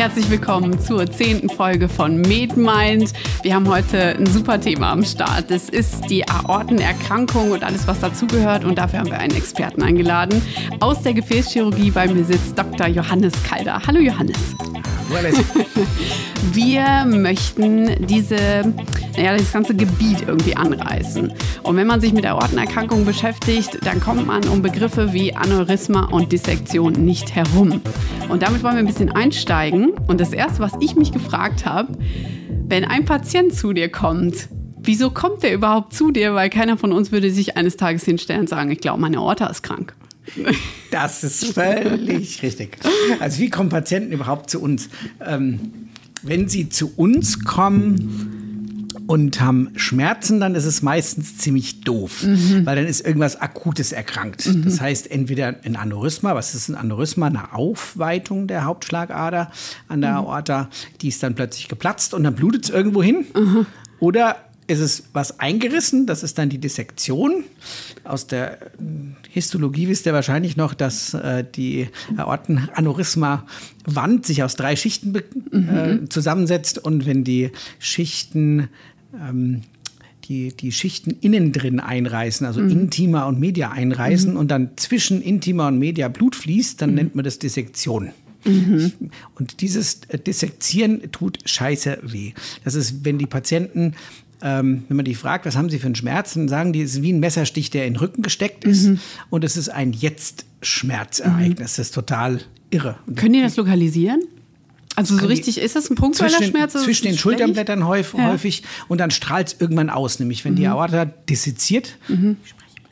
Herzlich willkommen zur zehnten Folge von MedMind. Wir haben heute ein super Thema am Start. Das ist die Aortenerkrankung und alles, was dazugehört. Und dafür haben wir einen Experten eingeladen. Aus der Gefäßchirurgie bei mir sitzt Dr. Johannes Kalder. Hallo Johannes. Wir möchten diese, ja, das ganze Gebiet irgendwie anreißen. Und wenn man sich mit Aortenerkrankungen beschäftigt, dann kommt man um Begriffe wie Aneurysma und Dissektion nicht herum. Und damit wollen wir ein bisschen einsteigen. Und das Erste, was ich mich gefragt habe, wenn ein Patient zu dir kommt, wieso kommt der überhaupt zu dir? Weil keiner von uns würde sich eines Tages hinstellen und sagen, ich glaube, meine Aorta ist krank. Das ist völlig richtig. Also wie kommen Patienten überhaupt zu uns? Ähm, wenn sie zu uns kommen und haben Schmerzen, dann ist es meistens ziemlich doof, mhm. weil dann ist irgendwas Akutes erkrankt. Mhm. Das heißt entweder ein Aneurysma, was ist ein Aneurysma? Eine Aufweitung der Hauptschlagader an der mhm. Aorta, die ist dann plötzlich geplatzt und dann blutet es irgendwo hin. Oder ist es was eingerissen, das ist dann die Dissektion. Aus der Histologie wisst ihr wahrscheinlich noch, dass äh, die Aortenaneurysma-Wand sich aus drei Schichten mhm. äh, zusammensetzt und wenn die Schichten ähm, die, die Schichten innen drin einreißen, also mhm. Intima und Media einreißen mhm. und dann zwischen Intima und Media Blut fließt, dann mhm. nennt man das Dissektion. Mhm. Und dieses Dissektieren tut scheiße weh. Das ist, wenn die Patienten ähm, wenn man die fragt, was haben sie für einen Schmerz, dann sagen die, es ist wie ein Messerstich, der in den Rücken gesteckt ist. Mhm. Und es ist ein Jetzt-Schmerzereignis. Mhm. Das ist total irre. Können die das lokalisieren? Also so richtig, ist das ein punktueller zwischen, Schmerz? Zwischen den Schulterblättern häufig, ja. häufig und dann strahlt es irgendwann aus, nämlich wenn mhm. die Aorta disseziert. Mhm.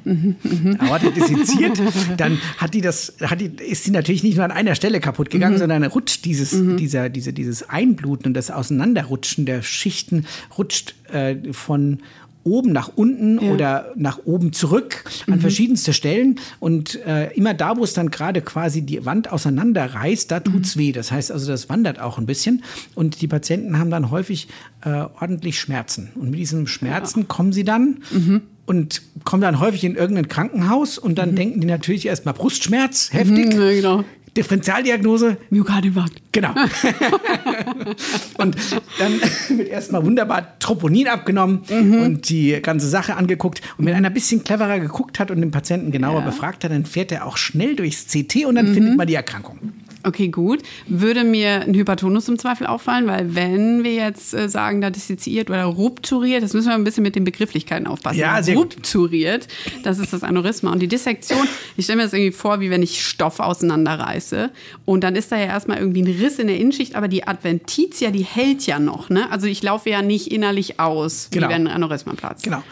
Mhm, Aorta disseziert, dann hat die das, hat die, ist sie natürlich nicht nur an einer Stelle kaputt gegangen, mhm. sondern rutscht dieses, mhm. dieser, diese, dieses Einbluten und das Auseinanderrutschen der Schichten rutscht äh, von oben nach unten ja. oder nach oben zurück an mhm. verschiedenste Stellen. Und äh, immer da, wo es dann gerade quasi die Wand auseinanderreißt, da tut's mhm. weh. Das heißt also, das wandert auch ein bisschen. Und die Patienten haben dann häufig äh, ordentlich Schmerzen. Und mit diesen Schmerzen ja. kommen sie dann. Mhm und kommen dann häufig in irgendein Krankenhaus und dann mhm. denken die natürlich erstmal Brustschmerz, heftig. Mhm, ja, genau. Differentialdiagnose. Myokardinfarkt. Genau. und dann wird erstmal wunderbar Troponin abgenommen mhm. und die ganze Sache angeguckt. Und wenn einer ein bisschen cleverer geguckt hat und den Patienten genauer ja. befragt hat, dann fährt er auch schnell durchs CT und dann mhm. findet man die Erkrankung. Okay, gut. Würde mir ein Hypertonus im Zweifel auffallen, weil wenn wir jetzt äh, sagen, da dissoziiert oder rupturiert, das müssen wir ein bisschen mit den Begrifflichkeiten aufpassen. Ja, sehr rupturiert, gut. das ist das Aneurysma. Und die Dissektion, ich stelle mir das irgendwie vor, wie wenn ich Stoff auseinanderreiße. Und dann ist da ja erstmal irgendwie ein Riss in der Innenschicht, aber die Adventitia, die hält ja noch. Ne? Also ich laufe ja nicht innerlich aus, genau. wie wenn ein Aneurysma platzt. Genau.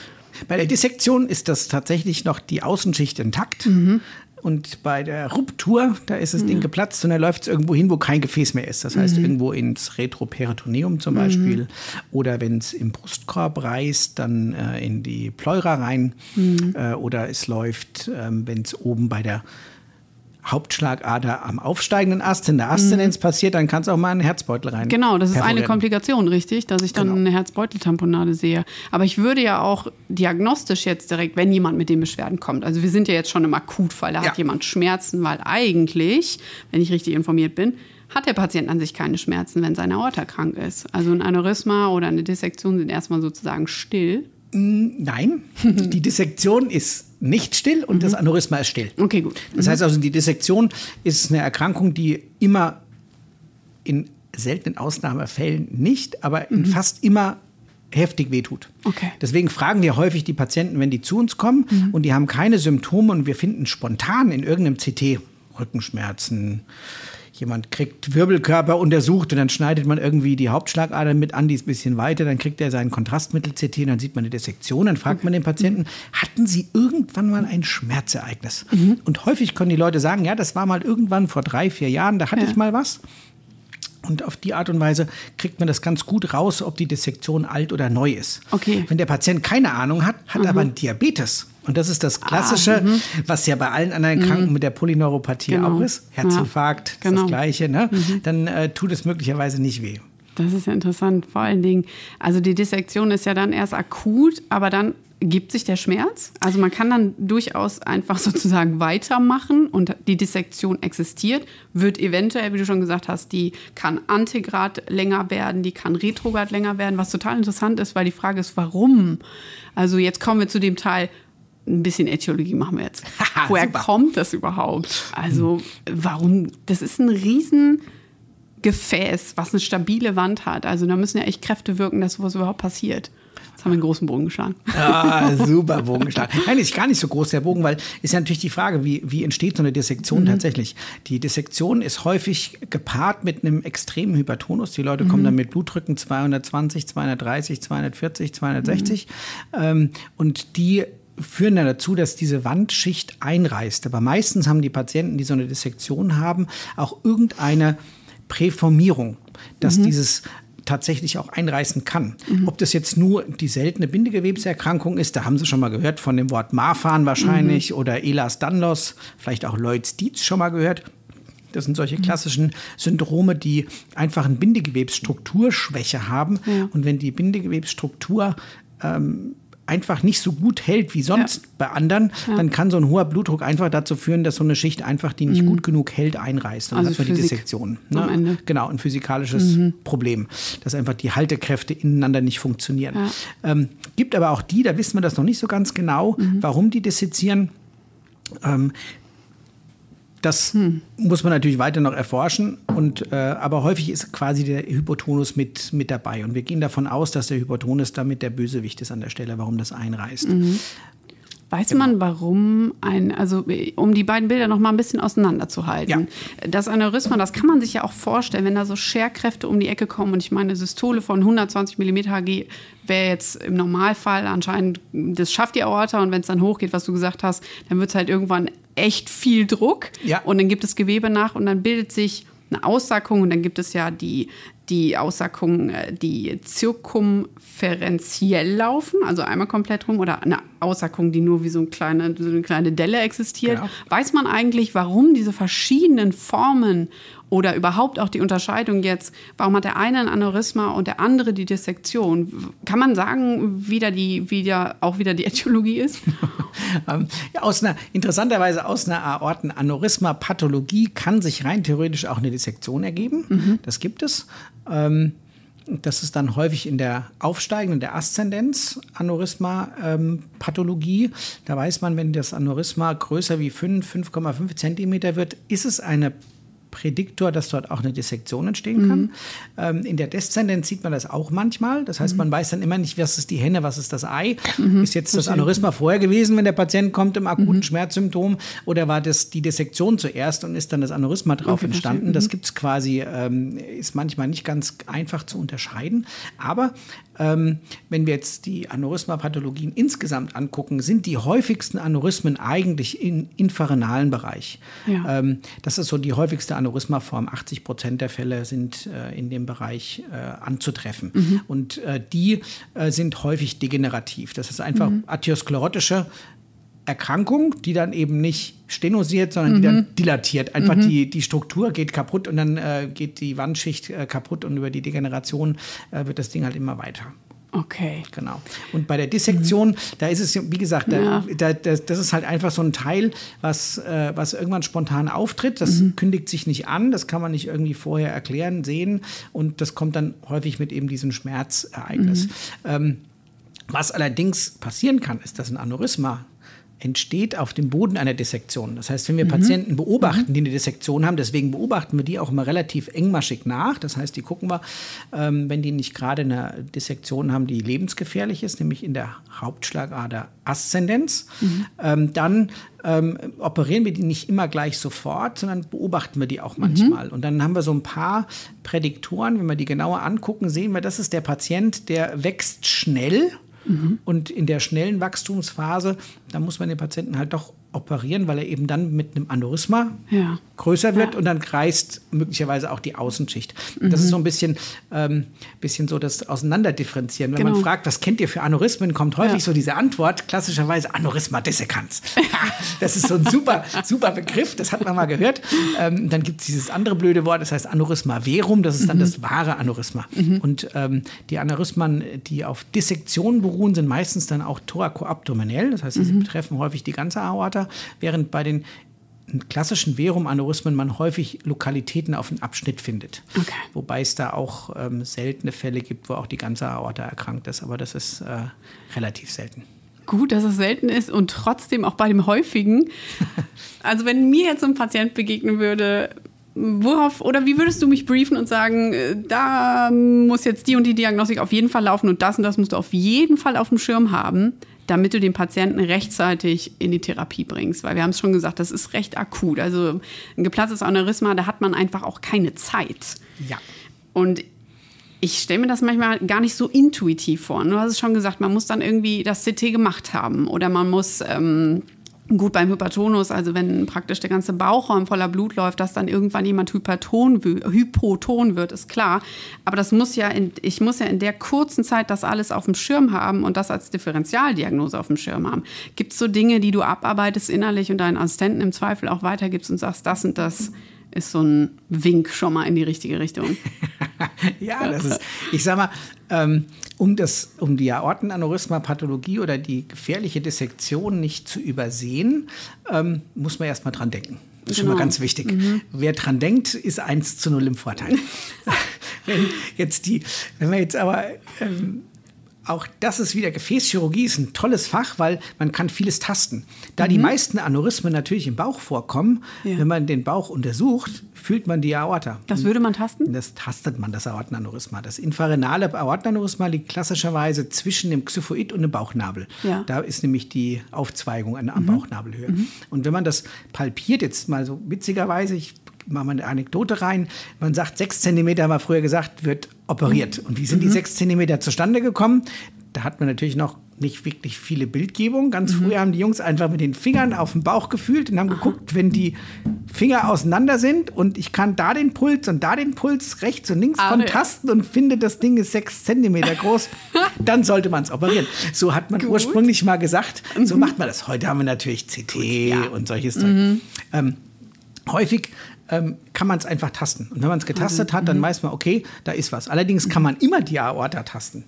Bei der Dissektion ist das tatsächlich noch die Außenschicht intakt. Mhm. Und bei der Ruptur, da ist das mhm. Ding geplatzt und da läuft es irgendwo hin, wo kein Gefäß mehr ist. Das heißt, mhm. irgendwo ins Retroperitoneum zum Beispiel. Mhm. Oder wenn es im Brustkorb reißt, dann äh, in die Pleura rein. Mhm. Äh, oder es läuft, äh, wenn es oben bei der Hauptschlagader am aufsteigenden Ast in der Aszendenz mhm. passiert, dann kann es auch mal in den Herzbeutel rein. Genau, das ist eine Komplikation, richtig, dass ich dann genau. eine Herzbeuteltamponade sehe. Aber ich würde ja auch diagnostisch jetzt direkt, wenn jemand mit den Beschwerden kommt, also wir sind ja jetzt schon im Akutfall, da ja. hat jemand Schmerzen, weil eigentlich, wenn ich richtig informiert bin, hat der Patient an sich keine Schmerzen, wenn seine Aorta krank ist. Also ein Aneurysma oder eine Dissektion sind erstmal sozusagen still. Mm, nein, die Dissektion ist nicht still und mhm. das Aneurysma ist still. Okay, gut. Mhm. Das heißt also, die Dissektion ist eine Erkrankung, die immer in seltenen Ausnahmefällen nicht, aber mhm. fast immer heftig wehtut. Okay. Deswegen fragen wir häufig die Patienten, wenn die zu uns kommen mhm. und die haben keine Symptome und wir finden spontan in irgendeinem CT Rückenschmerzen, jemand kriegt Wirbelkörper untersucht und dann schneidet man irgendwie die Hauptschlagader mit an, die ist ein bisschen weiter, dann kriegt er sein Kontrastmittel-CT und dann sieht man eine Dissektion, dann fragt man den Patienten, hatten Sie irgendwann mal ein Schmerzereignis? Mhm. Und häufig können die Leute sagen, ja, das war mal irgendwann vor drei, vier Jahren, da hatte ja. ich mal was. Und auf die Art und Weise kriegt man das ganz gut raus, ob die Dissektion alt oder neu ist. Okay. Wenn der Patient keine Ahnung hat, hat mhm. aber einen Diabetes. Und das ist das Klassische, ah, was ja bei allen anderen Kranken mhm. mit der Polyneuropathie genau. auch ist. Herzinfarkt, ja, genau. das Gleiche. Ne? Mhm. Dann äh, tut es möglicherweise nicht weh. Das ist ja interessant. Vor allen Dingen, also die Dissektion ist ja dann erst akut, aber dann gibt sich der Schmerz? Also man kann dann durchaus einfach sozusagen weitermachen und die Dissektion existiert, wird eventuell, wie du schon gesagt hast, die kann Antigrad länger werden, die kann Retrograd länger werden, was total interessant ist, weil die Frage ist, warum? Also jetzt kommen wir zu dem Teil, ein bisschen Äthiologie machen wir jetzt. Woher kommt das überhaupt? Also warum? Das ist ein riesen Gefäß, was eine stabile Wand hat. Also da müssen ja echt Kräfte wirken, dass sowas überhaupt passiert haben wir einen großen Bogen geschlagen. Ah, super Bogen geschlagen. Nein, ist gar nicht so groß der Bogen, weil ist ja natürlich die Frage, wie, wie entsteht so eine Dissektion mhm. tatsächlich? Die Dissektion ist häufig gepaart mit einem extremen Hypertonus. Die Leute mhm. kommen dann mit Blutdrücken 220, 230, 240, 260 mhm. ähm, und die führen dann dazu, dass diese Wandschicht einreißt. Aber meistens haben die Patienten, die so eine Dissektion haben, auch irgendeine Präformierung, dass mhm. dieses tatsächlich auch einreißen kann. Mhm. Ob das jetzt nur die seltene Bindegewebserkrankung ist, da haben Sie schon mal gehört von dem Wort Marfan wahrscheinlich mhm. oder Elas-Danlos, vielleicht auch Lloyd-Dietz schon mal gehört. Das sind solche mhm. klassischen Syndrome, die einfach eine Bindegewebsstrukturschwäche haben. Ja. Und wenn die Bindegewebsstruktur ähm, einfach nicht so gut hält wie sonst ja. bei anderen, ja. dann kann so ein hoher Blutdruck einfach dazu führen, dass so eine Schicht einfach, die nicht mhm. gut genug hält, einreißt. Dann also hat man Physik die Dissektion. Ne? Genau, ein physikalisches mhm. Problem, dass einfach die Haltekräfte ineinander nicht funktionieren. Ja. Ähm, gibt aber auch die, da wissen wir das noch nicht so ganz genau, mhm. warum die dissezieren. Ähm, das hm. muss man natürlich weiter noch erforschen. Und, äh, aber häufig ist quasi der Hypotonus mit, mit dabei. Und wir gehen davon aus, dass der Hypotonus damit der Bösewicht ist an der Stelle, warum das einreißt. Mhm. Weiß genau. man, warum ein, also um die beiden Bilder noch mal ein bisschen auseinanderzuhalten. Ja. Das Aneurysma, das kann man sich ja auch vorstellen, wenn da so Scherkräfte um die Ecke kommen und ich meine, Systole von 120 mm Hg wäre jetzt im Normalfall anscheinend, das schafft die Aorta und wenn es dann hochgeht, was du gesagt hast, dann wird es halt irgendwann echt viel Druck ja. und dann gibt es Gewebe nach und dann bildet sich eine Aussackung und dann gibt es ja die, die Aussackungen, äh, die zirkumferenziell laufen, also einmal komplett rum, oder eine Aussackung, die nur wie so eine kleine, so eine kleine Delle existiert. Genau. Weiß man eigentlich, warum diese verschiedenen Formen oder überhaupt auch die Unterscheidung jetzt, warum hat der eine ein Aneurysma und der andere die Dissektion? Kann man sagen, wie da die, wie da auch wieder die Äthiologie ist? Ähm, ja, aus einer, interessanterweise aus einer Aortenaneurysma-Pathologie kann sich rein theoretisch auch eine Dissektion ergeben. Mhm. Das gibt es. Ähm, das ist dann häufig in der aufsteigenden, der Aszendenz Aneurysma-Pathologie. Ähm, da weiß man, wenn das Aneurysma größer wie 5, 5,5 Zentimeter wird, ist es eine Prädiktor, dass dort auch eine Dissektion entstehen kann. Mhm. Ähm, in der Deszendenz sieht man das auch manchmal. Das heißt, mhm. man weiß dann immer nicht, was ist die Henne, was ist das Ei. Mhm. Ist jetzt das Aneurysma vorher gewesen, wenn der Patient kommt im akuten mhm. Schmerzsymptom oder war das die Dissektion zuerst und ist dann das Aneurysma drauf okay, entstanden? Das mhm. gibt es quasi, ähm, ist manchmal nicht ganz einfach zu unterscheiden. Aber ähm, wenn wir jetzt die Aneurysma-Pathologien insgesamt angucken, sind die häufigsten Aneurysmen eigentlich im infarenalen Bereich. Ja. Ähm, das ist so die häufigste Aneurysma-Form. 80 Prozent der Fälle sind äh, in dem Bereich äh, anzutreffen. Mhm. Und äh, die äh, sind häufig degenerativ. Das ist einfach mhm. arteriosklerotische Erkrankung, die dann eben nicht stenosiert, sondern mhm. die dann dilatiert. Einfach mhm. die, die Struktur geht kaputt und dann äh, geht die Wandschicht äh, kaputt und über die Degeneration wird das Ding halt immer weiter. Okay. Genau. Und bei der Dissektion, mhm. da ist es, wie gesagt, da, ja. da, das, das, ist halt einfach so ein Teil, was, äh, was irgendwann spontan auftritt. Das mhm. kündigt sich nicht an, das kann man nicht irgendwie vorher erklären, sehen. Und das kommt dann häufig mit eben diesem Schmerzereignis. Mhm. Ähm, was allerdings passieren kann, ist, dass ein Aneurysma entsteht auf dem Boden einer Dissektion. Das heißt, wenn wir mhm. Patienten beobachten, die eine Dissektion haben, deswegen beobachten wir die auch immer relativ engmaschig nach. Das heißt, die gucken wir, ähm, wenn die nicht gerade eine Dissektion haben, die lebensgefährlich ist, nämlich in der Hauptschlagader Aszendenz, mhm. ähm, dann ähm, operieren wir die nicht immer gleich sofort, sondern beobachten wir die auch manchmal. Mhm. Und dann haben wir so ein paar Prädiktoren, wenn wir die genauer angucken, sehen wir, das ist der Patient, der wächst schnell Mhm. Und in der schnellen Wachstumsphase, da muss man den Patienten halt doch operieren, weil er eben dann mit einem Aneurysma Ja. größer wird Ja. und dann kreist möglicherweise auch die Außenschicht. Das ist so ein bisschen, ähm, bisschen so das Auseinanderdifferenzieren. Wenn man Genau. fragt, was kennt ihr für Aneurysmen, kommt häufig Ja. so diese Antwort, klassischerweise Aneurysma dissecans. das ist so ein super, super Begriff, das hat man mal gehört. Ähm, dann gibt es dieses andere blöde Wort, das heißt Aneurysma verum, das ist dann das wahre Aneurysma. Und ähm, die Aneurysmen, die auf Dissektion beruhen, sind meistens dann auch thorakoabdominell, das heißt, sie betreffen häufig die ganze Aorta, während bei den klassischen Verum-Aneurysmen man häufig Lokalitäten auf einen Abschnitt findet. Okay. Wobei es da auch ähm, seltene Fälle gibt, wo auch die ganze Aorta erkrankt ist, aber das ist äh, relativ selten. Gut, dass es selten ist und trotzdem auch bei dem häufigen. Also wenn mir jetzt so ein Patient begegnen würde, worauf oder wie würdest du mich briefen und sagen, äh, da muss jetzt die und die Diagnostik auf jeden Fall laufen und das und das musst du auf jeden Fall auf dem Schirm haben, damit du den Patienten rechtzeitig in die Therapie bringst, weil wir haben es schon gesagt, das ist recht akut. Also ein geplatztes Aneurysma, da hat man einfach auch keine Zeit. Ja. Und ich stelle mir das manchmal gar nicht so intuitiv vor. Du hast es schon gesagt, man muss dann irgendwie das CT gemacht haben oder man muss ähm, gut beim Hypertonus, also wenn praktisch der ganze Bauchraum voller Blut läuft, dass dann irgendwann jemand hyperton, hypoton wird, ist klar. Aber das muss ja, in, ich muss ja in der kurzen Zeit das alles auf dem Schirm haben und das als Differentialdiagnose auf dem Schirm haben. Gibt es so Dinge, die du abarbeitest innerlich und deinen Assistenten im Zweifel auch weitergibst und sagst, das und das ist so ein Wink schon mal in die richtige Richtung? ja, das ist, ich sag mal, ähm, um, das, um die Aortenaneurysma-Pathologie oder die gefährliche Dissektion nicht zu übersehen, ähm, muss man erstmal dran denken. Das ist schon mal Genau. ganz wichtig. Wer dran denkt, ist 1 zu 0 im Vorteil. wenn jetzt die, wenn wir jetzt aber ähm, auch das ist wieder Gefäßchirurgie, ist ein tolles Fach, weil man kann vieles tasten. Da die meisten Aneurysmen natürlich im Bauch vorkommen, Mhm. Ja. wenn man den Bauch untersucht, fühlt man die Aorta. Das würde man tasten? Das tastet man, das Aortenaneurysma. Das infrarenale Aortenaneurysma liegt klassischerweise zwischen dem Xyphoid und dem Bauchnabel. Ja. Da ist nämlich die Aufzweigung an, am Bauchnabelhöhe. Und wenn man das palpiert, jetzt mal so witzigerweise, ich mache mal eine Anekdote rein, man sagt, sechs Zentimeter, haben wir früher gesagt, wird operiert. Und wie sind die sechs Zentimeter zustande gekommen? Da hat man natürlich noch nicht wirklich viele Bildgebungen. Ganz früher haben die Jungs einfach mit den Fingern auf den Bauch gefühlt und haben geguckt, wenn die Finger auseinander sind und ich kann da den Puls und da den Puls rechts und links Ah, von tasten und finde, das Ding ist sechs Zentimeter groß, dann sollte man es operieren. So hat man ursprünglich mal gesagt, so macht man das. Heute haben wir natürlich CT und solches Zeug. Ähm, häufig ähm, kann man es einfach tasten. Und wenn man es getastet hat, dann weiß man, okay, da ist was. Allerdings kann man immer die Aorta tasten.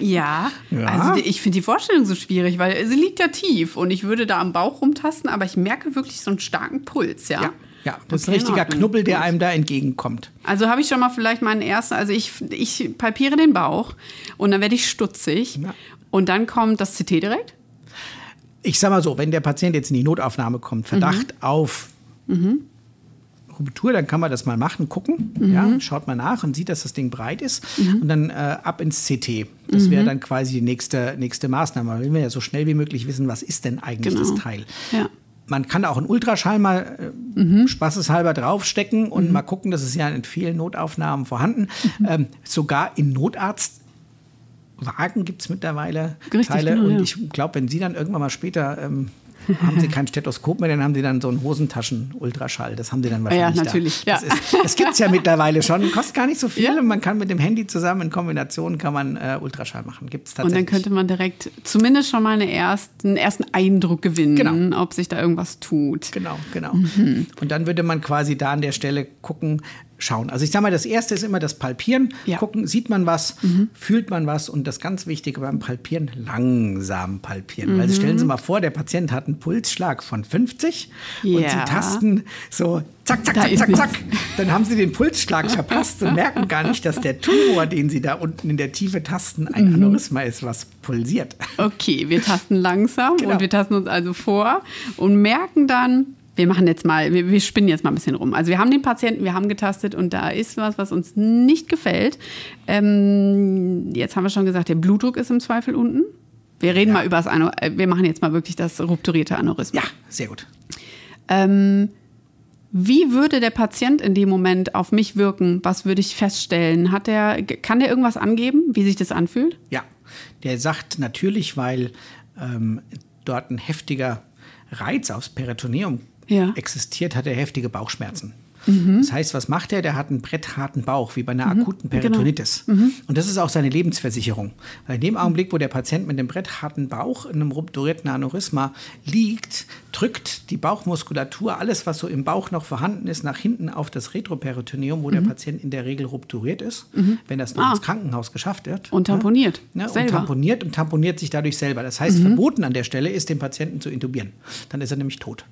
Ja, Ja. also ich finde die Vorstellung so schwierig, weil sie liegt ja tief und ich würde da am Bauch rumtasten, aber ich merke wirklich so einen starken Puls, ja. Ja, ja das ist ein richtiger. Knubbel, der einem da entgegenkommt. Also habe ich schon mal vielleicht meinen ersten, also ich, ich palpiere den Bauch und dann werde ich stutzig Ja. und dann kommt das CT direkt. Ich sag mal so, wenn der Patient jetzt in die Notaufnahme kommt, Verdacht auf Ruptur, dann kann man das mal machen, gucken. Ja, schaut mal nach und sieht, dass das Ding breit ist. Und dann äh, ab ins CT. Das wäre dann quasi die nächste, nächste Maßnahme. Weil wir ja so schnell wie möglich wissen, was ist denn eigentlich Genau. das Teil. Ja. Man kann auch einen Ultraschall mal äh, spaßeshalber draufstecken und mal gucken, das ist ja in vielen Notaufnahmen vorhanden. Ähm, sogar in Notarztwagen gibt es mittlerweile Richtig, Teile. genau, und ja. ich glaube, wenn Sie dann irgendwann mal später ähm, haben Sie kein Stethoskop mehr, dann haben Sie dann so einen Hosentaschen-Ultraschall. Das haben Sie dann wahrscheinlich. natürlich, Da. ja. Das, ist- das gibt es ja mittlerweile schon. Kostet gar nicht so viel. Ja. Und man kann mit dem Handy zusammen in Kombination kann man äh, Ultraschall machen. Gibt es Und tatsächlich. dann könnte man direkt zumindest schon mal eine ersten, einen ersten Eindruck gewinnen, Genau. ob sich da irgendwas tut. Genau, genau. Mhm. Und dann würde man quasi da an der Stelle gucken, schauen. Also ich sage mal, das erste ist immer das Palpieren. Ja. Mhm. Gucken, sieht man was, fühlt man was und das ganz Wichtige beim Palpieren, langsam palpieren. Weil Mhm. stellen Sie mal vor, der Patient hat einen Pulsschlag von 50 und Sie Ja. tasten so zack, zack, Da zack, zack, zack. Dann haben Sie den Pulsschlag verpasst und merken gar nicht, dass der Tumor, den Sie da unten in der Tiefe tasten, Mhm. ein Aneurysma ist, was pulsiert. Okay, wir tasten langsam Genau. und wir tasten uns also vor und merken dann, wir machen jetzt mal, wir, wir spinnen jetzt mal ein bisschen rum. Also wir haben den Patienten, wir haben getastet und da ist was, was uns nicht gefällt. Ähm, jetzt haben wir schon gesagt, der Blutdruck ist im Zweifel unten. Wir reden mal über das Ano äh, wir machen jetzt mal wirklich das rupturierte Aneurysma. Ja, sehr gut. Ähm, wie würde der Patient in dem Moment auf mich wirken? Was würde ich feststellen? Hat der, kann der irgendwas angeben, wie sich das anfühlt? Ja, der sagt natürlich, weil ähm, dort ein heftiger Reiz aufs Peritoneum Ja. existiert, hat er heftige Bauchschmerzen. Mhm. Das heißt, was macht er? Der hat einen brettharten Bauch, wie bei einer Mhm. akuten Peritonitis. Und das ist auch seine Lebensversicherung. Weil in dem Augenblick, wo der Patient mit dem brettharten Bauch in einem rupturierten Aneurysma liegt, drückt die Bauchmuskulatur alles, was so im Bauch noch vorhanden ist, nach hinten auf das Retroperitoneum, wo der Patient in der Regel rupturiert ist, wenn das nur Mhm. Ah. ins Krankenhaus geschafft wird. Und tamponiert. Ne? Und. Mhm. tamponiert und tamponiert sich dadurch selber. Das heißt, verboten an der Stelle ist, den Patienten zu intubieren. Dann ist er nämlich tot.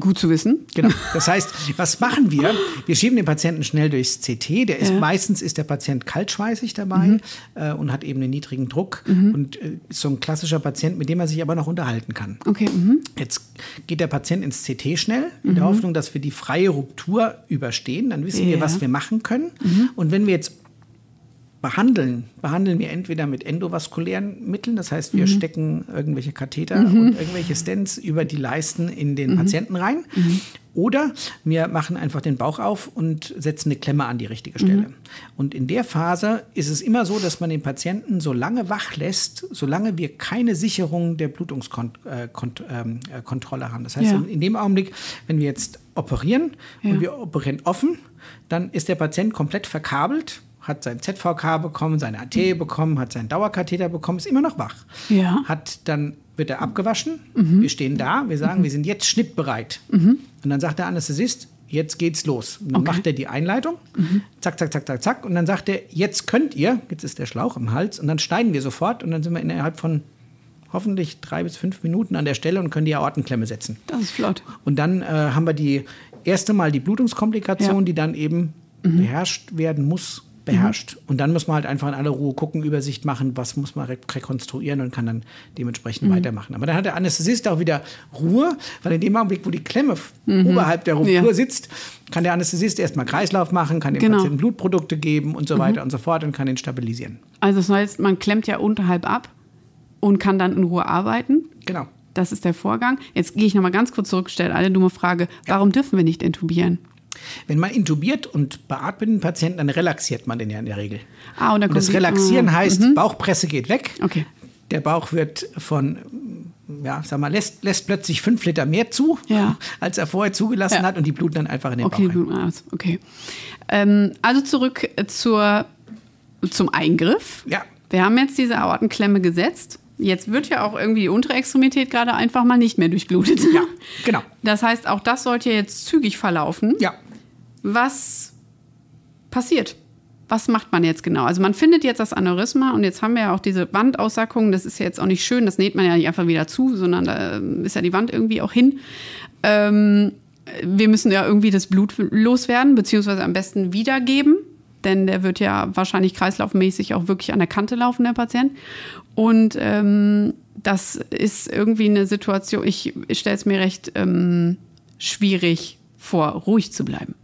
Gut zu wissen. Genau. Das heißt, was machen wir? Wir schieben den Patienten schnell durchs CT. Der ist Ja. Mhm. meistens ist der Patient kaltschweißig dabei äh, und hat eben einen niedrigen Druck und äh, ist so ein klassischer Patient, mit dem man sich aber noch unterhalten kann. Okay. Mhm. Jetzt geht der Patient ins CT schnell, in der Hoffnung, dass wir die freie Ruptur überstehen. Dann wissen wir, Ja. was wir machen können. Und wenn wir jetzt behandeln, behandeln wir entweder mit endovaskulären Mitteln, das heißt, wir stecken irgendwelche Katheter und irgendwelche Stents über die Leisten in den Patienten rein. Oder wir machen einfach den Bauch auf und setzen eine Klemme an die richtige Stelle. Und in der Phase ist es immer so, dass man den Patienten so lange wach lässt, solange wir keine Sicherung der Blutungskontrolle haben. Das heißt, Ja. in, in dem Augenblick, wenn wir jetzt operieren Ja. und wir operieren offen, dann ist der Patient komplett verkabelt, hat sein ZVK bekommen, seine AT bekommen, hat seinen Dauerkatheter bekommen, ist immer noch wach. Ja. Hat dann wird er abgewaschen. Mhm. Wir stehen da, wir sagen, wir sind jetzt schnittbereit. Und dann sagt der Anästhesist, jetzt geht's los. Und dann Okay. Mhm. macht er die Einleitung, zack, zack, zack, zack, zack. Und dann sagt er, jetzt könnt ihr, jetzt ist der Schlauch im Hals, und dann schneiden wir sofort und dann sind wir innerhalb von hoffentlich drei bis fünf Minuten an der Stelle und können die Aortenklemme setzen. Das ist flott. Und dann äh, haben wir die erste Mal die Blutungskomplikation, Ja. Mhm. die dann eben beherrscht werden muss, beherrscht. Und dann muss man halt einfach in aller Ruhe gucken, Übersicht machen, was muss man re rekonstruieren und kann dann dementsprechend Mhm. weitermachen. Aber dann hat der Anästhesist auch wieder Ruhe, weil in dem Augenblick, wo die Klemme oberhalb der Ruptur Mhm. Ja. sitzt, kann der Anästhesist erstmal Kreislauf machen, kann dem Genau. Patienten Blutprodukte geben und so weiter und so fort und kann ihn stabilisieren. Also das heißt, man klemmt ja unterhalb ab und kann dann in Ruhe arbeiten. Genau. Das ist der Vorgang. Jetzt gehe ich noch mal ganz kurz zurück, stelle eine dumme Frage. Warum dürfen wir nicht intubieren? Wenn man intubiert und beatmet den Patienten, dann relaxiert man den ja in der Regel. Ah, und dann Und das kommt die- Relaxieren ah, heißt, Bauchpresse geht weg. Okay. Der Bauch wird von, ja, sag mal, lässt, lässt plötzlich fünf Liter mehr zu, Ja. als er vorher zugelassen Ja. hat und die bluten dann einfach in den Okay, Bauch rein. alles, okay. Ähm, also zurück zur, zum Eingriff. Ja. Wir haben jetzt diese Aortenklemme gesetzt. Jetzt wird ja auch irgendwie die untere Extremität gerade einfach mal nicht mehr durchblutet. Ja, genau. Das heißt, auch das sollte jetzt zügig verlaufen. Ja. Was passiert? Was macht man jetzt genau? Also man findet jetzt das Aneurysma und jetzt haben wir ja auch diese Wandaussacgung. Das ist ja jetzt auch nicht schön. Das näht man ja nicht einfach wieder zu, sondern da ähm, ist ja die Wand irgendwie auch hin. Ähm, wir müssen ja irgendwie das Blut loswerden, beziehungsweise am besten wiedergeben. Denn der wird ja wahrscheinlich kreislaufmäßig auch wirklich an der Kante laufen, der Patient. Und ähm, das ist irgendwie eine Situation, ich, ich stelle es mir recht ähm, schwierig vor, ruhig zu bleiben.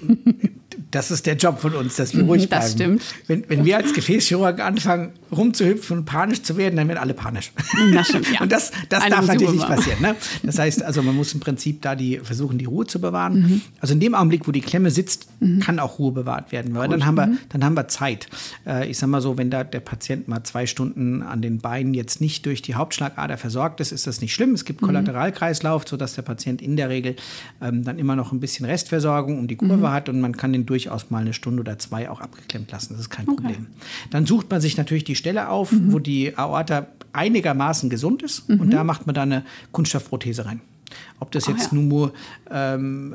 Das ist der Job von uns, dass wir ruhig bleiben. Das stimmt. Wenn, wenn wir als Gefäßchirurgen anfangen, rumzuhüpfen und panisch zu werden, dann werden alle panisch. Das stimmt, ja. Und das, das Eine darf natürlich nicht passieren. Ne? Das heißt, also man muss im Prinzip da die versuchen, die Ruhe zu bewahren. Mhm. Also in dem Augenblick, wo die Klemme sitzt, kann auch Ruhe bewahrt werden. Weil dann haben, wir, Mhm. dann haben wir Zeit. Äh, ich sag mal so, wenn da der Patient mal zwei Stunden an den Beinen jetzt nicht durch die Hauptschlagader versorgt ist, ist das nicht schlimm. Es Mhm. gibt Kollateralkreislauf, sodass der Patient in der Regel ähm, dann immer noch ein bisschen Restversorgung um die Kurve Mhm. hat und man kann den durchaus mal eine Stunde oder zwei auch abgeklemmt lassen. Das ist kein Problem. Dann sucht man sich natürlich die Stelle auf, Mhm. wo die Aorta einigermaßen gesund ist und da macht man dann eine Kunststoffprothese rein. Ob das jetzt ja. nur, ähm,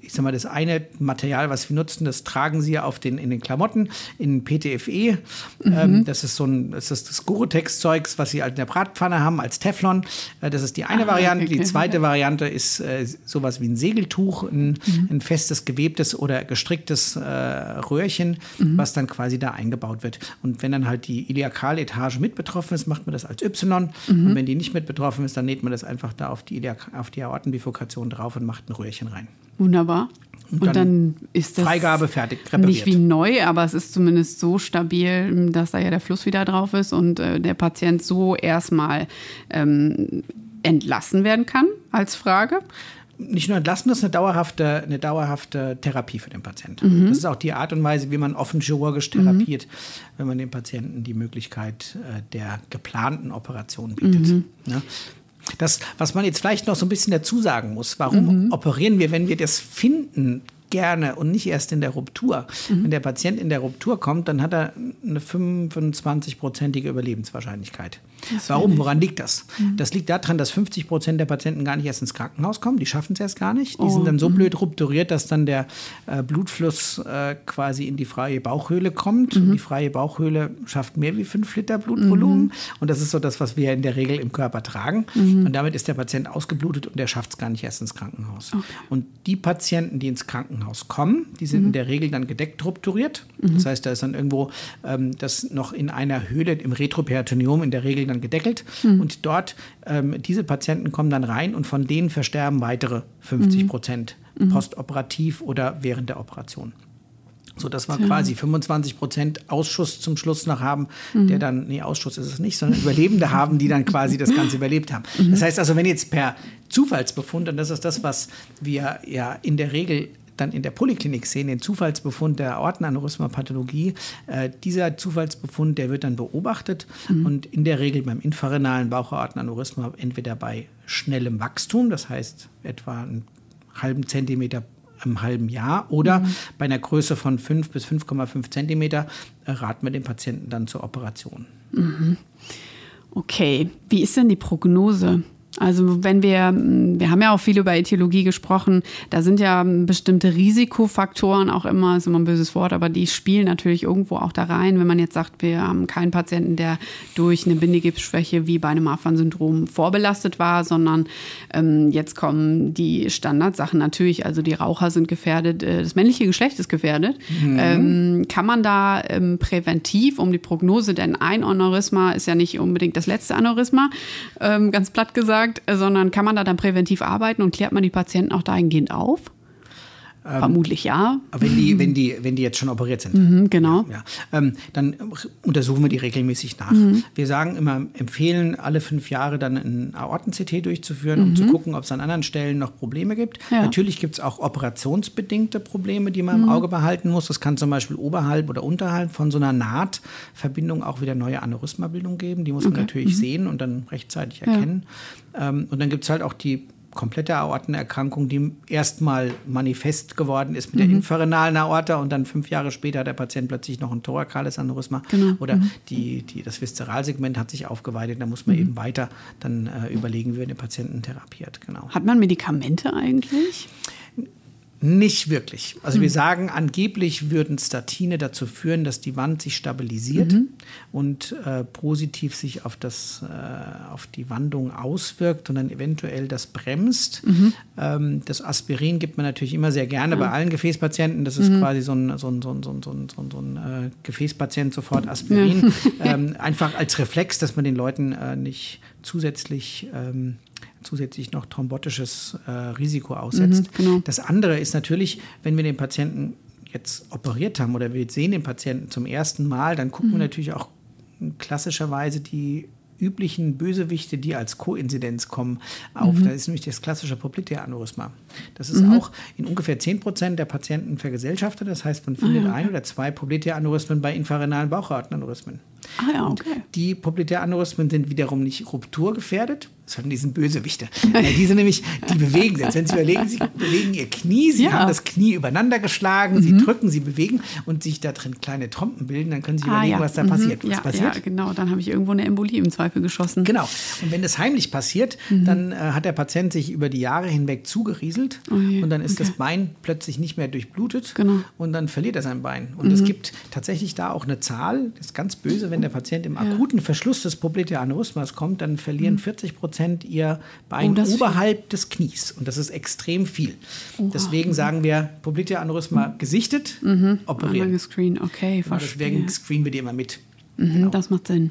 ich sag mal, das eine Material, was wir nutzen, das tragen sie auf den, in den Klamotten, in PTFE. Mhm. Ähm, das ist so ein, das ist das Gore-Tex-Zeugs, was sie halt in der Bratpfanne haben als Teflon. Äh, das ist die eine Ah, Variante. okay, Die zweite Variante ist äh, sowas wie ein Segeltuch, ein, Mhm. ein festes gewebtes oder gestricktes äh, Röhrchen, Mhm. was dann quasi da eingebaut wird. Und wenn dann halt die Iliakaletage mit betroffen ist, macht man das als Y. Mhm. Und wenn die nicht mit betroffen ist, dann näht man das einfach da auf die, Iliak auf die Aortenbifurkation drauf und macht ein Röhrchen rein. Wunderbar. Und, dann dann, ist das Freigabe, fertig, repariert. nicht wie neu, aber es ist zumindest so stabil, dass da ja der Fluss wieder drauf ist und äh, der Patient so erstmal ähm, entlassen werden kann als Frage. nicht nur entlassen, das ist eine dauerhafte, eine dauerhafte Therapie für den Patienten. Mhm. Das ist auch die Art und Weise, wie man offen chirurgisch therapiert, wenn man dem Patienten die Möglichkeit äh, der geplanten Operation bietet. Mhm. Ne? Das, was man jetzt vielleicht noch so ein bisschen dazu sagen muss, warum mhm. operieren wir, wenn wir das finden, gerne und nicht erst in der Ruptur. Mhm. Wenn der Patient in der Ruptur kommt, dann hat er eine 25-prozentige Überlebenswahrscheinlichkeit. Warum? Woran liegt das? Mhm. Das liegt daran, dass 50 Prozent der Patienten gar nicht erst ins Krankenhaus kommen. Die schaffen es erst gar nicht. Die oh. sind dann so mhm. blöd rupturiert, dass dann der äh, Blutfluss äh, quasi in die freie Bauchhöhle kommt. Mhm. Die freie Bauchhöhle schafft mehr wie 5 Liter Blutvolumen. Mhm. Und das ist so das, was wir in der Regel im Körper tragen. Mhm. Und damit ist der Patient ausgeblutet und der schafft es gar nicht erst ins Krankenhaus. Okay. Und die Patienten, die ins Krankenhaus kommen, die sind in mhm. der Regel dann gedeckt rupturiert. Das heißt, da ist dann irgendwo ähm, das noch in einer Höhle im Retroperitoneum in der Regel dann gedeckelt. Mhm. Und dort, ähm, diese Patienten kommen dann rein und von denen versterben weitere 50 Prozent mhm. postoperativ oder während der Operation. So dass wir ja. quasi 25 Prozent Ausschuss zum Schluss noch haben, mhm. der dann, nee, Ausschuss ist es nicht, sondern Überlebende haben, die dann quasi das Ganze überlebt haben. Mhm. Das heißt also, wenn jetzt per Zufallsbefund, und das ist das, was wir ja in der Regel dann in der Poliklinik sehen, den Zufallsbefund der Aortenaneurysma-Pathologie. Äh, dieser Zufallsbefund, der wird dann beobachtet mhm. und in der Regel beim infarenalen Bauchaortenaneurysma entweder bei schnellem Wachstum, das heißt etwa einen halben Zentimeter im halben Jahr oder mhm. bei einer Größe von 5 bis 5,5 Zentimeter äh, raten wir den Patienten dann zur Operation. Mhm. Okay, wie ist denn die Prognose? Also wenn wir, wir haben ja auch viel über Etiologie gesprochen, da sind ja bestimmte Risikofaktoren auch immer, ist immer ein böses Wort, aber die spielen natürlich irgendwo auch da rein. Wenn man jetzt sagt, wir haben keinen Patienten, der durch eine Bindegipsschwäche wie bei einem Marfan-Syndrom vorbelastet war, sondern ähm, jetzt kommen die Standardsachen natürlich, also die Raucher sind gefährdet, äh, das männliche Geschlecht ist gefährdet. Mhm. Ähm, kann man da ähm, präventiv um die Prognose, denn ein Aneurysma ist ja nicht unbedingt das letzte Aneurysma, ähm, ganz platt gesagt, gesagt, sondern kann man da dann präventiv arbeiten und klärt man die Patienten auch dahingehend auf? Ähm, Vermutlich ja. Wenn die, wenn, die, wenn die jetzt schon operiert sind. Mhm, genau. Ja, ja. Ähm, dann untersuchen wir die regelmäßig nach. Mhm. Wir sagen immer, empfehlen alle fünf Jahre dann ein Aorten-CT durchzuführen, um zu mhm. gucken, ob es an anderen Stellen noch Probleme gibt. Ja. Natürlich gibt es auch operationsbedingte Probleme, die man im mhm. Auge behalten muss. Das kann zum Beispiel oberhalb oder unterhalb von so einer Nahtverbindung auch wieder neue Aneurysmabildung geben. Die muss man okay. natürlich mhm. sehen und dann rechtzeitig erkennen. Ähm, und dann gibt es halt auch die komplette Aortenerkrankung, die erstmal manifest geworden ist mit mhm. der inferenalen Aorta und dann fünf Jahre später hat der Patient plötzlich noch ein thorakales Aneurysma genau. oder mhm. die, die, das Viszeralsegment hat sich aufgeweitet. Da muss man mhm. eben weiter dann äh, überlegen, wie man den Patienten therapiert. Genau. Hat man Medikamente eigentlich? Nicht wirklich. Also mhm. wir sagen, angeblich würden Statine dazu führen, dass die Wand sich stabilisiert mhm. und äh, positiv sich auf, das, äh, auf die Wandung auswirkt und dann eventuell das bremst. Mhm. Ähm, das Aspirin gibt man natürlich immer sehr gerne ja. bei allen Gefäßpatienten. Das ist mhm. quasi so ein, so ein, so ein, so ein, so ein, so ein äh, Gefäßpatient sofort Aspirin. Ja. ähm, einfach als Reflex, dass man den Leuten äh, nicht zusätzlich ähm, zusätzlich noch thrombotisches äh, Risiko aussetzt. Mhm, genau. Das andere ist natürlich, wenn wir den Patienten jetzt operiert haben oder wir sehen den Patienten zum ersten Mal, dann gucken mhm. wir natürlich auch klassischerweise die üblichen Bösewichte, die als Koinzidenz kommen, auf. Mhm. Da ist nämlich das klassische Popliteaneurysma. Das ist mhm. auch in ungefähr 10 Prozent der Patienten vergesellschaftet. Das heißt, man findet ah, okay. ein oder zwei Popliteaneurysmen bei infarenalen Bauchratenaneurysmen. Ah ja, okay. Die Popliteaneurysmen sind wiederum nicht rupturgefährdet, sondern die sind Bösewichte. ja, die sind nämlich, die bewegen sich. Wenn Sie überlegen, sie bewegen ihr Knie, sie ja. haben das Knie übereinander geschlagen, mhm. sie drücken, sie bewegen und sich da drin kleine Trompen bilden, dann können Sie ah, überlegen, ja. was da mhm. passiert. Was ja, passiert. Ja, genau, dann habe ich irgendwo eine Embolie im Zweifel geschossen. Genau. Und wenn das heimlich passiert, mhm. dann äh, hat der Patient sich über die Jahre hinweg zugerieselt oh und dann ist okay. das Bein plötzlich nicht mehr durchblutet genau. und dann verliert er sein Bein. Und es mhm. gibt tatsächlich da auch eine Zahl, das ist ganz böse, wenn der Patient im akuten Verschluss des Popliteaneurysmas kommt, dann verlieren 40 mhm. Prozent ihr Bein oh, oberhalb viel. des Knies. Und das ist extrem viel. Oha. Deswegen sagen wir, Popliteaneurysma mhm. gesichtet, mhm. operieren. Gescreen. Okay, genau, Deswegen screenen wir die immer mit. Mhm, genau. Das macht Sinn.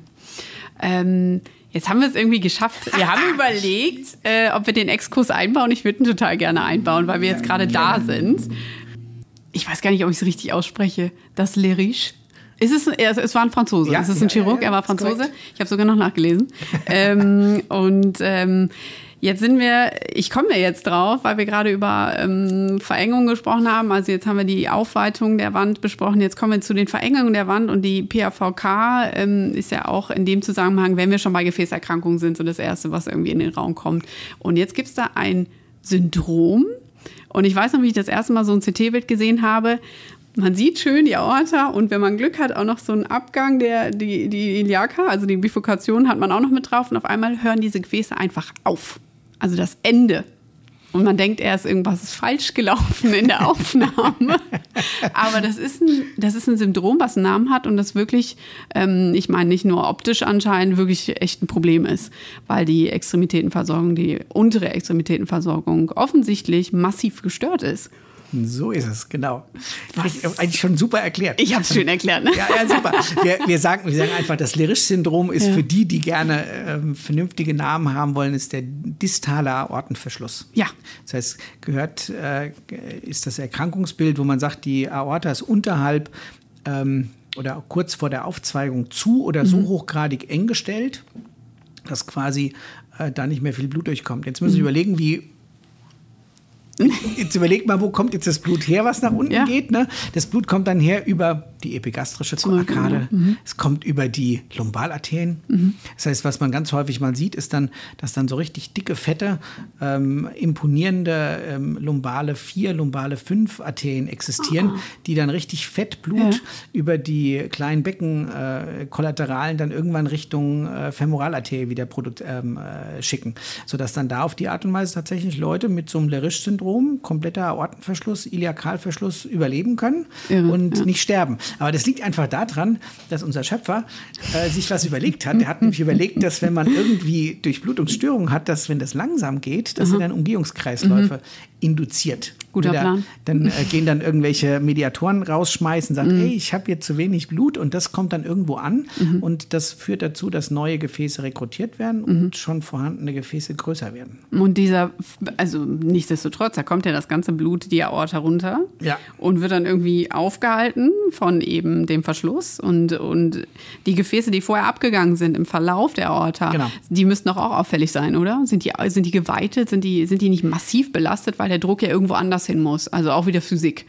Ähm, jetzt haben wir es irgendwie geschafft. Wir haben überlegt, äh, ob wir den Exkurs einbauen. Ich würde ihn total gerne einbauen, weil wir jetzt gerade da sind. Ich weiß gar nicht, ob ich es richtig ausspreche. Das Leriche. Ist es, es war ein Franzose. Ja, es ist ein Chirurg, er war Franzose. Ich habe sogar noch nachgelesen. ähm, und ähm, Jetzt sind wir, ich komme ja jetzt drauf, weil wir gerade über ähm, Verengungen gesprochen haben. Also jetzt haben wir die Aufweitung der Wand besprochen. Jetzt kommen wir zu den Verengungen der Wand und die PAVK ähm, ist ja auch in dem Zusammenhang, wenn wir schon bei Gefäßerkrankungen sind, so das Erste, was irgendwie in den Raum kommt. Und jetzt gibt es da ein Syndrom. Und ich weiß noch, wie ich das erste Mal so ein CT-Bild gesehen habe. Man sieht schön die Aorta und wenn man Glück hat, auch noch so einen Abgang, der, die, die Iliaka, also die Bifurkation, hat man auch noch mit drauf. Und auf einmal hören diese Gefäße einfach auf also das Ende. Und man denkt erst, irgendwas ist falsch gelaufen in der Aufnahme. Aber das ist, ein, das ist ein Syndrom, was einen Namen hat und das wirklich, ähm, ich meine nicht nur optisch anscheinend, wirklich echt ein Problem ist, weil die Extremitätenversorgung, die untere Extremitätenversorgung offensichtlich massiv gestört ist. So ist es, genau. Ich habe eigentlich schon super erklärt. Ich habe es schön erklärt, ne? Ja, ja, super. Wir, wir, sagen, wir sagen einfach, das Lerisch-Syndrom ist ja. für die, die gerne ähm, vernünftige Namen haben wollen, ist der distale Aortenverschluss. Ja. Das heißt, gehört, äh, ist das Erkrankungsbild, wo man sagt, die Aorta ist unterhalb ähm, oder kurz vor der Aufzweigung zu oder so mhm. hochgradig eng gestellt, dass quasi äh, da nicht mehr viel Blut durchkommt. Jetzt müssen Sie mhm. überlegen, wie Jetzt überleg mal, wo kommt jetzt das Blut her, was nach unten ja. geht. Ne? Das Blut kommt dann her über die epigastrische Arkade. Mhm. Es kommt über die Lumbalarterien. Mhm. Das heißt, was man ganz häufig mal sieht, ist dann, dass dann so richtig dicke, fette, ähm, imponierende ähm, lumbale 4, lumbale 5 Arterien existieren, oh. die dann richtig Fettblut ja. über die kleinen Beckenkollateralen äh, dann irgendwann Richtung äh, Femoralarterie wieder ähm, äh, schicken. Sodass dann da auf die Art und Weise tatsächlich Leute mit so einem Lerisch-Syndrom, kompletter Aortenverschluss, Iliakalverschluss überleben können Irre, und ja. nicht sterben. Aber das liegt einfach daran, dass unser Schöpfer äh, sich was überlegt hat. Er hat nämlich überlegt, dass wenn man irgendwie Durchblutungsstörungen hat, dass wenn das langsam geht, dass mhm. dann Umgehungskreisläufe mhm. Induziert. Guter Wieder, Plan. Dann äh, gehen dann irgendwelche Mediatoren rausschmeißen, sagen, mhm. hey, ich habe jetzt zu wenig Blut und das kommt dann irgendwo an mhm. und das führt dazu, dass neue Gefäße rekrutiert werden und mhm. schon vorhandene Gefäße größer werden. Und dieser, also nichtsdestotrotz, da kommt ja das ganze Blut die Aorta runter ja. und wird dann irgendwie aufgehalten von eben dem Verschluss und, und die Gefäße, die vorher abgegangen sind im Verlauf der Aorta, genau. die müssten doch auch auffällig sein, oder? Sind die, sind die geweitet? Sind die, sind die nicht massiv belastet, weil der Druck ja irgendwo anders hin muss. Also auch wieder Physik.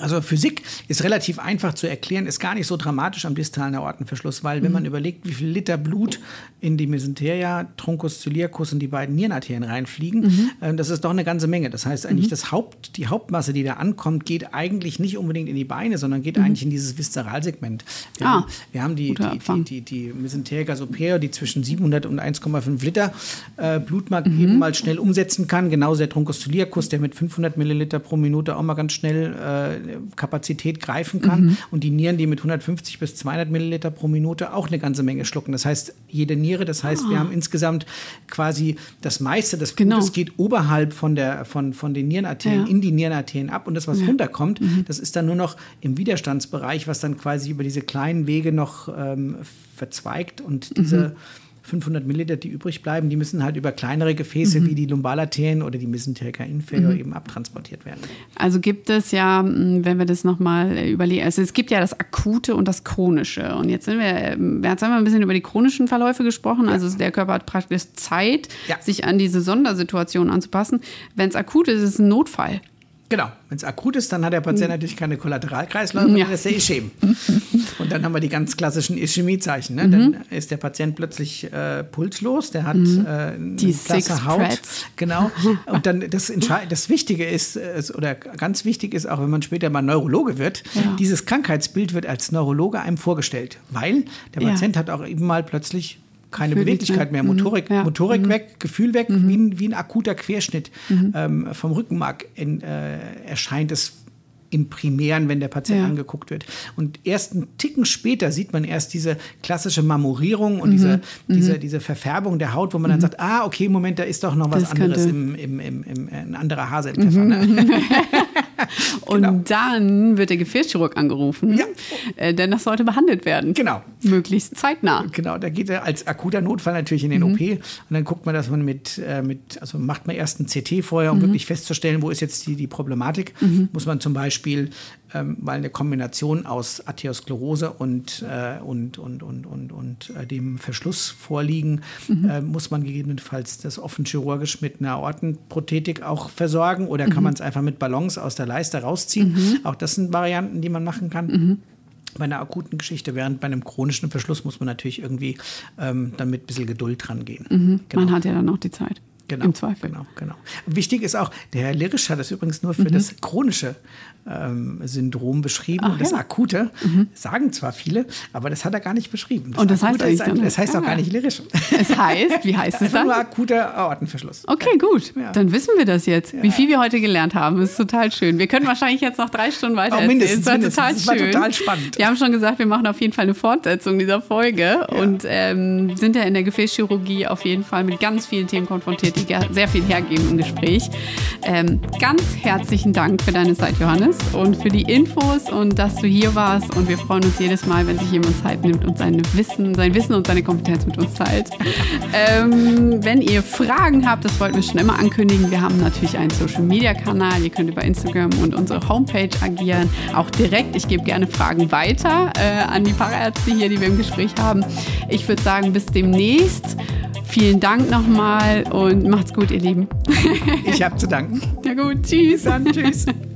Also Physik ist relativ einfach zu erklären, ist gar nicht so dramatisch am distalen Aortenverschluss, weil wenn mhm. man überlegt, wie viel Liter Blut in die Mesenteria, Truncus ciliacus und die beiden Nierenarterien reinfliegen, mhm. äh, das ist doch eine ganze Menge. Das heißt eigentlich, mhm. das Haupt, die Hauptmasse, die da ankommt, geht eigentlich nicht unbedingt in die Beine, sondern geht mhm. eigentlich in dieses Viszeralsegment. Wir, ah, haben, wir haben die, die, die, die, Mesenterica superior, die zwischen 700 und 1,5 Liter äh, Blutmark mhm. eben mal schnell umsetzen kann. Genauso der Truncus ciliacus, der mit 500 Milliliter pro Minute auch mal ganz schnell äh, Kapazität greifen kann. Mhm. Und die Nieren, die mit 150 bis 200 Milliliter pro Minute auch eine ganze Menge schlucken. Das heißt, jede Niere, das heißt, oh. wir ah. haben insgesamt quasi das meiste des Blutes genau. geht oberhalb von, der, von, von den Nierenarterien ja. in die Nierenarterien ab. Und das, was ja. runterkommt, mhm. das ist dann nur noch im Widerstandsbereich, was dann quasi über diese kleinen Wege noch ähm, verzweigt. Und diese. Mhm 500 Milliliter, die übrig bleiben, die müssen halt über kleinere Gefäße mhm. wie die Lumbalarterien oder die Mesenterica inferior mhm. eben abtransportiert werden. Also gibt es ja, wenn wir das nochmal überlegen, also es gibt ja das Akute und das Chronische. Und jetzt sind wir, jetzt haben wir ein bisschen über die chronischen Verläufe gesprochen. Ja. Also der Körper hat praktisch Zeit, ja. sich an diese Sondersituation anzupassen. Wenn es akut ist, ist es ein Notfall. Genau, wenn es akut ist, dann hat der Patient mhm. natürlich keine Kollateralkreisläufe, ja. dann ist er Ischäm. Und dann haben wir die ganz klassischen Ischämiezeichen. Ne? Mhm. Dann ist der Patient plötzlich äh, pulslos, der hat mhm. äh, die blasse Haut. Prats. Genau. Und dann das, das Wichtige ist, oder ganz wichtig ist auch, wenn man später mal Neurologe wird, ja. dieses Krankheitsbild wird als Neurologe einem vorgestellt, weil der Patient ja. hat auch eben mal plötzlich keine Beweglichkeit mehr, Motorik, mhm. ja. Motorik mhm. weg, Gefühl weg, mhm. wie, ein, wie ein akuter Querschnitt mhm. ähm, vom Rückenmark in, äh, erscheint es im Primären, wenn der Patient ja. angeguckt wird. Und erst einen Ticken später sieht man erst diese klassische Marmorierung und mhm. diese, diese, mhm. diese Verfärbung der Haut, wo man dann sagt, ah, okay, Moment, da ist doch noch was das anderes im, im, im, im, ein anderer Haarselkäfer. Ne? Und genau. dann wird der Gefäßchirurg angerufen, ja. äh, denn das sollte behandelt werden. Genau. Möglichst zeitnah. Genau, da geht er als akuter Notfall natürlich in den mhm. OP und dann guckt man, dass man mit, äh, mit also macht man erst ein CT vorher, um mhm. wirklich festzustellen, wo ist jetzt die, die Problematik. Mhm. Muss man zum Beispiel ähm, weil eine Kombination aus Arteriosklerose und, äh, und, und, und, und, und äh, dem Verschluss vorliegen, mhm. äh, muss man gegebenenfalls das offen chirurgisch mit einer Ortenprothetik auch versorgen oder kann mhm. man es einfach mit Ballons aus der Leiste rausziehen. Mhm. Auch das sind Varianten, die man machen kann mhm. bei einer akuten Geschichte, während bei einem chronischen Verschluss muss man natürlich irgendwie ähm, dann mit ein bisschen Geduld dran gehen. Mhm. Genau. Man hat ja dann noch die Zeit. Genau, Im Zweifel. Genau, genau. Wichtig ist auch, der Herr Lirisch hat das übrigens nur für mhm. das chronische ähm, Syndrom beschrieben. Ach, und das ja. Akute mhm. sagen zwar viele, aber das hat er gar nicht beschrieben. Das und das heißt, ist ein, das heißt ja. auch gar nicht lyrisch. Es heißt, wie heißt es dann? nur akuter Aortenverschluss. Okay, gut. Ja. Dann wissen wir das jetzt. Wie viel wir heute gelernt haben, ist total schön. Wir können wahrscheinlich jetzt noch drei Stunden weiter oh, mindestens, erzählen. Es war mindestens. total schön. Das war total spannend. Wir haben schon gesagt, wir machen auf jeden Fall eine Fortsetzung dieser Folge und ähm, sind ja in der Gefäßchirurgie auf jeden Fall mit ganz vielen Themen konfrontiert, die sehr viel hergeben im Gespräch. Ähm, ganz herzlichen Dank für deine Zeit, Johannes, und für die Infos und dass du hier warst. Und wir freuen uns jedes Mal, wenn sich jemand Zeit nimmt und sein Wissen, sein Wissen und seine Kompetenz mit uns teilt. ähm, wenn ihr Fragen habt, das wollten wir schon immer ankündigen. Wir haben natürlich einen Social Media Kanal. Ihr könnt über Instagram und unsere Homepage agieren. Auch direkt. Ich gebe gerne Fragen weiter äh, an die Fachärzte hier, die wir im Gespräch haben. Ich würde sagen, bis demnächst. Vielen Dank nochmal und macht's gut, ihr Lieben. ich habe zu danken. Na gut, tschüss. Dann tschüss.